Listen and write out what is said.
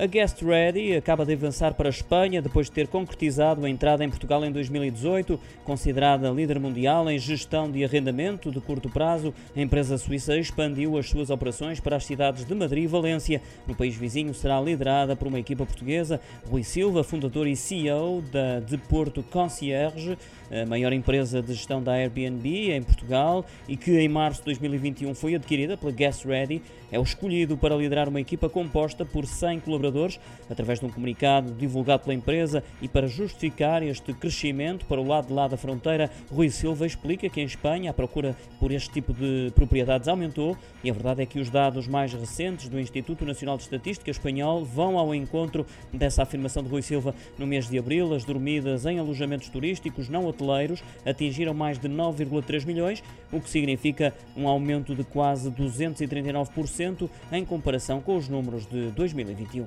A Guest Ready acaba de avançar para a Espanha depois de ter concretizado a entrada em Portugal em 2018. Considerada líder mundial em gestão de arrendamento de curto prazo, a empresa suíça expandiu as suas operações para as cidades de Madrid e Valência. No país vizinho será liderada por uma equipa portuguesa. Rui Silva, fundador e CEO da de Porto Concierge, a maior empresa de gestão da Airbnb em Portugal e que em março de 2021 foi adquirida pela Guest Ready, é o escolhido para liderar uma equipa composta por 100 colaboradores colaboradores, através de um comunicado divulgado pela empresa e para justificar este crescimento para o lado de lá da fronteira, Rui Silva explica que em Espanha a procura por este tipo de propriedades aumentou e a verdade é que os dados mais recentes do Instituto Nacional de Estatística espanhol vão ao encontro dessa afirmação de Rui Silva. No mês de abril, as dormidas em alojamentos turísticos não hoteleiros atingiram mais de 9,3 milhões, o que significa um aumento de quase 239% em comparação com os números de 2021.